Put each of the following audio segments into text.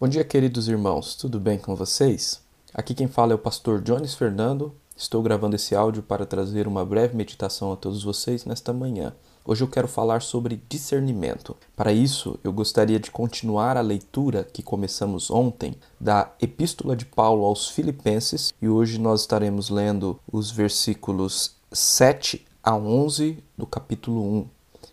Bom dia, queridos irmãos, tudo bem com vocês? Aqui quem fala é o pastor Jones Fernando. Estou gravando esse áudio para trazer uma breve meditação a todos vocês nesta manhã. Hoje eu quero falar sobre discernimento. Para isso, eu gostaria de continuar a leitura que começamos ontem da Epístola de Paulo aos Filipenses e hoje nós estaremos lendo os versículos 7 a 11 do capítulo 1,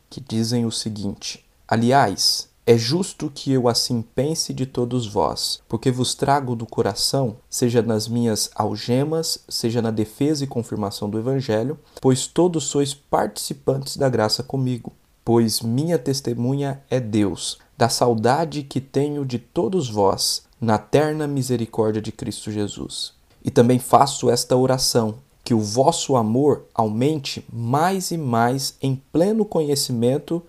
que dizem o seguinte: Aliás, é justo que eu assim pense de todos vós, porque vos trago do coração, seja nas minhas algemas, seja na defesa e confirmação do Evangelho, pois todos sois participantes da graça comigo. Pois minha testemunha é Deus, da saudade que tenho de todos vós, na terna misericórdia de Cristo Jesus. E também faço esta oração, que o vosso amor aumente mais e mais em pleno conhecimento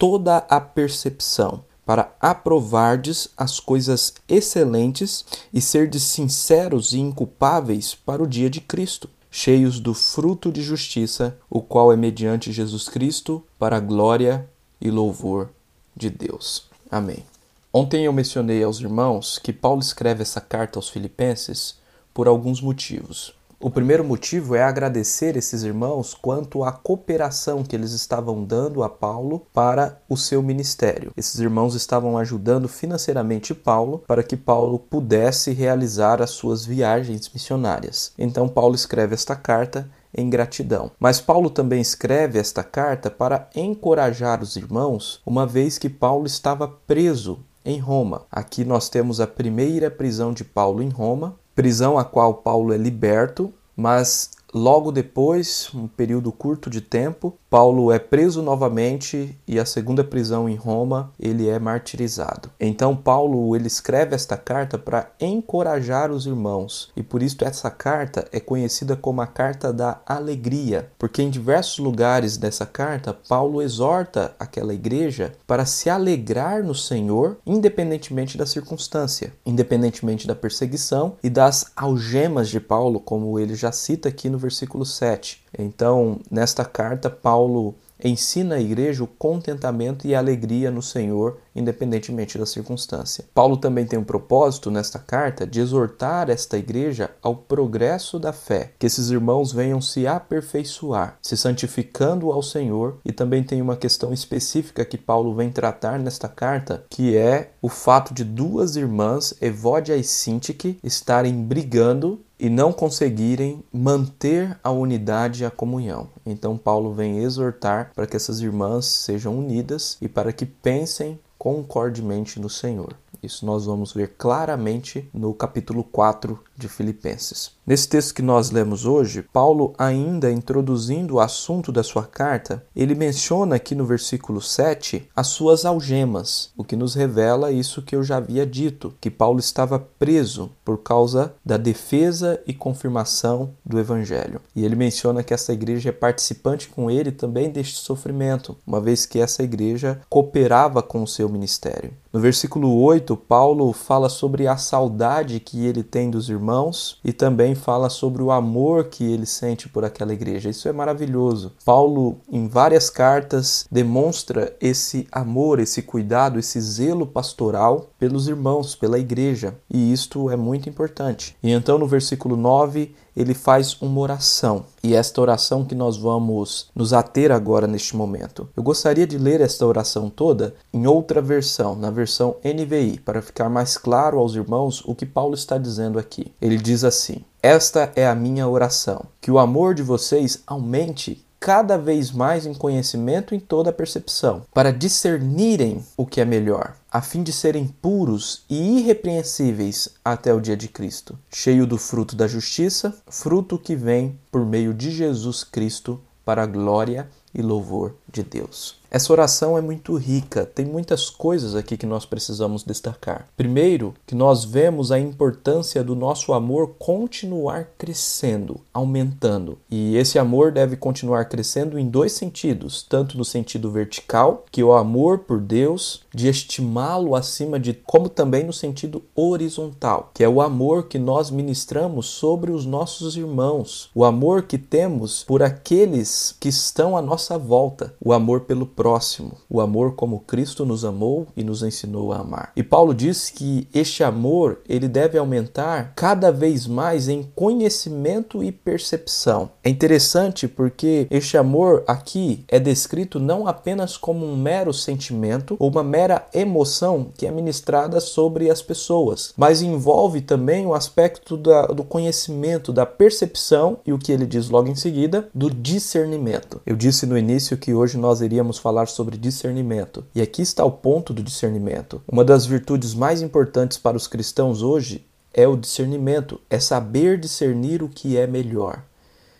toda a percepção, para aprovardes as coisas excelentes e serdes sinceros e inculpáveis para o dia de Cristo, cheios do fruto de justiça, o qual é mediante Jesus Cristo, para a glória e louvor de Deus. Amém. Ontem eu mencionei aos irmãos que Paulo escreve essa carta aos Filipenses por alguns motivos. O primeiro motivo é agradecer esses irmãos quanto à cooperação que eles estavam dando a Paulo para o seu ministério. Esses irmãos estavam ajudando financeiramente Paulo para que Paulo pudesse realizar as suas viagens missionárias. Então Paulo escreve esta carta em gratidão. Mas Paulo também escreve esta carta para encorajar os irmãos, uma vez que Paulo estava preso em Roma. Aqui nós temos a primeira prisão de Paulo em Roma, prisão a qual Paulo é liberto, mas logo depois, um período curto de tempo, Paulo é preso novamente e a segunda prisão em Roma, ele é martirizado. Então Paulo ele escreve esta carta para encorajar os irmãos e por isso essa carta é conhecida como a carta da alegria, porque em diversos lugares dessa carta Paulo exorta aquela igreja para se alegrar no Senhor, independentemente da circunstância, independentemente da perseguição e das algemas de Paulo, como ele já cita aqui no versículo 7. Então, nesta carta, Paulo ensina a igreja o contentamento e a alegria no Senhor, independentemente da circunstância. Paulo também tem um propósito nesta carta de exortar esta igreja ao progresso da fé, que esses irmãos venham se aperfeiçoar, se santificando ao Senhor, e também tem uma questão específica que Paulo vem tratar nesta carta, que é o fato de duas irmãs, Evódia e Sintique, estarem brigando e não conseguirem manter a unidade e a comunhão. Então, Paulo vem exortar para que essas irmãs sejam unidas e para que pensem concordemente no Senhor. Isso nós vamos ver claramente no capítulo 4 de Filipenses. Nesse texto que nós lemos hoje, Paulo, ainda introduzindo o assunto da sua carta, ele menciona aqui no versículo 7 as suas algemas, o que nos revela isso que eu já havia dito, que Paulo estava preso por causa da defesa e confirmação do evangelho. E ele menciona que essa igreja é participante com ele também deste sofrimento, uma vez que essa igreja cooperava com o seu ministério. No versículo 8, Paulo fala sobre a saudade que ele tem dos irmãos e também fala sobre o amor que ele sente por aquela igreja. Isso é maravilhoso. Paulo, em várias cartas, demonstra esse amor, esse cuidado, esse zelo pastoral pelos irmãos, pela igreja. E isto é muito importante. E então, no versículo 9, ele faz uma oração. E esta oração que nós vamos nos ater agora neste momento. Eu gostaria de ler esta oração toda em outra versão, na versão NVI, para ficar mais claro aos irmãos o que Paulo está dizendo aqui. Ele diz assim: Esta é a minha oração, que o amor de vocês aumente cada vez mais em conhecimento em toda a percepção, para discernirem o que é melhor, a fim de serem puros e irrepreensíveis até o dia de Cristo, cheio do fruto da justiça, fruto que vem por meio de Jesus Cristo para a glória e louvor de Deus. Essa oração é muito rica, tem muitas coisas aqui que nós precisamos destacar. Primeiro, que nós vemos a importância do nosso amor continuar crescendo, aumentando. E esse amor deve continuar crescendo em dois sentidos: tanto no sentido vertical, que é o amor por Deus, de estimá-lo acima de, como também no sentido horizontal, que é o amor que nós ministramos sobre os nossos irmãos, o amor que temos por aqueles que estão à nossa volta, o amor pelo próximo, o amor como Cristo nos amou e nos ensinou a amar. E Paulo diz que este amor, ele deve aumentar cada vez mais em conhecimento e percepção. É interessante porque este amor aqui é descrito não apenas como um mero sentimento ou uma mera emoção que é ministrada sobre as pessoas, mas envolve também o aspecto da, do conhecimento, da percepção e o que ele diz logo em seguida, do discernimento. Eu disse no início que hoje nós iríamos falar sobre discernimento. E aqui está o ponto do discernimento. Uma das virtudes mais importantes para os cristãos hoje é o discernimento, é saber discernir o que é melhor.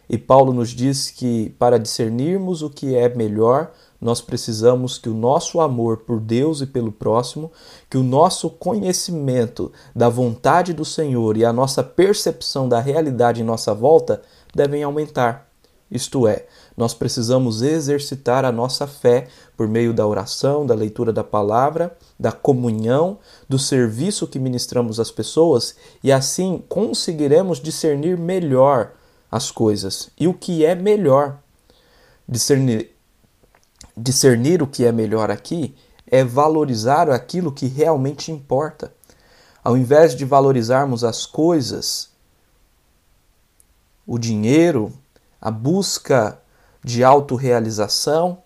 E Paulo nos diz que para discernirmos o que é melhor, nós precisamos que o nosso amor por Deus e pelo próximo, que o nosso conhecimento da vontade do Senhor e a nossa percepção da realidade em nossa volta devem aumentar. Isto é, nós precisamos exercitar a nossa fé por meio da oração, da leitura da palavra, da comunhão, do serviço que ministramos às pessoas e assim conseguiremos discernir melhor as coisas e o que é melhor. Discernir, discernir o que é melhor aqui é valorizar aquilo que realmente importa. Ao invés de valorizarmos as coisas, o dinheiro, a busca de autorrealização,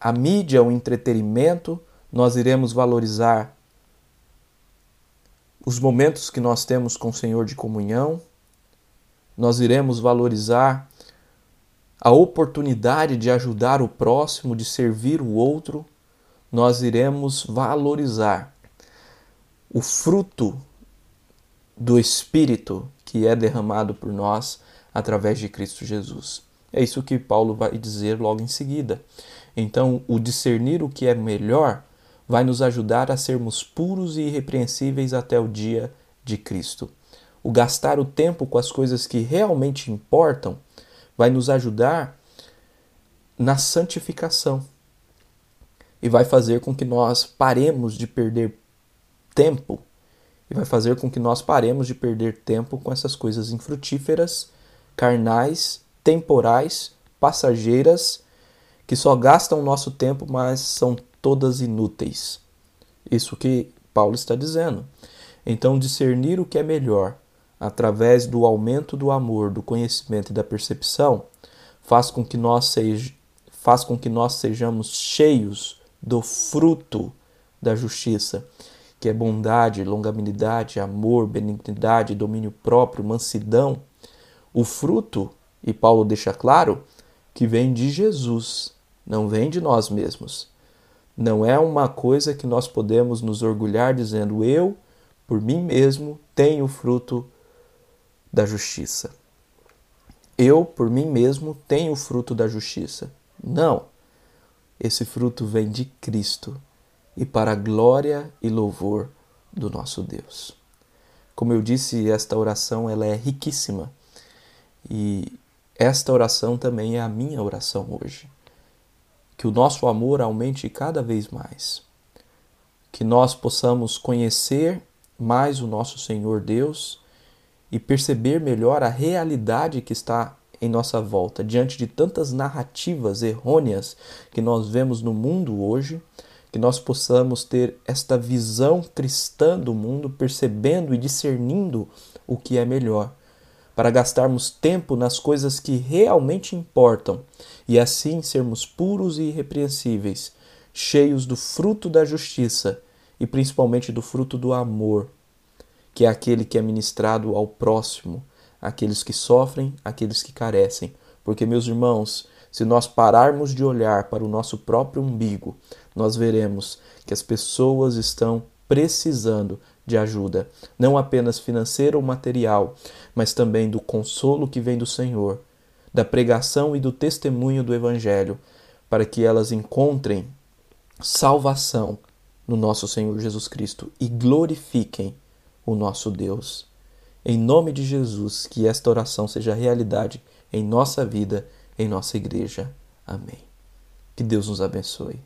a mídia, o entretenimento, nós iremos valorizar os momentos que nós temos com o Senhor de comunhão, nós iremos valorizar a oportunidade de ajudar o próximo, de servir o outro, nós iremos valorizar o fruto do Espírito que é derramado por nós através de Cristo Jesus. É isso que Paulo vai dizer logo em seguida. Então, o discernir o que é melhor vai nos ajudar a sermos puros e irrepreensíveis até o dia de Cristo. O gastar o tempo com as coisas que realmente importam vai nos ajudar na santificação e vai fazer com que nós paremos de perder tempo e vai fazer com que nós paremos de perder tempo com essas coisas infrutíferas carnais, temporais, passageiras, que só gastam o nosso tempo, mas são todas inúteis. Isso que Paulo está dizendo. Então, discernir o que é melhor através do aumento do amor, do conhecimento e da percepção faz com que nós, sej faz com que nós sejamos cheios do fruto da justiça, que é bondade, longanimidade, amor, benignidade, domínio próprio, mansidão, o fruto, e Paulo deixa claro, que vem de Jesus, não vem de nós mesmos. Não é uma coisa que nós podemos nos orgulhar dizendo eu, por mim mesmo, tenho o fruto da justiça. Eu, por mim mesmo, tenho o fruto da justiça. Não. Esse fruto vem de Cristo e para a glória e louvor do nosso Deus. Como eu disse, esta oração ela é riquíssima e esta oração também é a minha oração hoje. Que o nosso amor aumente cada vez mais. Que nós possamos conhecer mais o nosso Senhor Deus e perceber melhor a realidade que está em nossa volta, diante de tantas narrativas errôneas que nós vemos no mundo hoje, que nós possamos ter esta visão cristã do mundo, percebendo e discernindo o que é melhor para gastarmos tempo nas coisas que realmente importam e assim sermos puros e irrepreensíveis, cheios do fruto da justiça e principalmente do fruto do amor, que é aquele que é ministrado ao próximo, aqueles que sofrem, aqueles que carecem. Porque, meus irmãos, se nós pararmos de olhar para o nosso próprio umbigo, nós veremos que as pessoas estão precisando de ajuda, não apenas financeira ou material, mas também do consolo que vem do Senhor, da pregação e do testemunho do Evangelho, para que elas encontrem salvação no nosso Senhor Jesus Cristo e glorifiquem o nosso Deus. Em nome de Jesus, que esta oração seja realidade em nossa vida, em nossa igreja. Amém. Que Deus nos abençoe.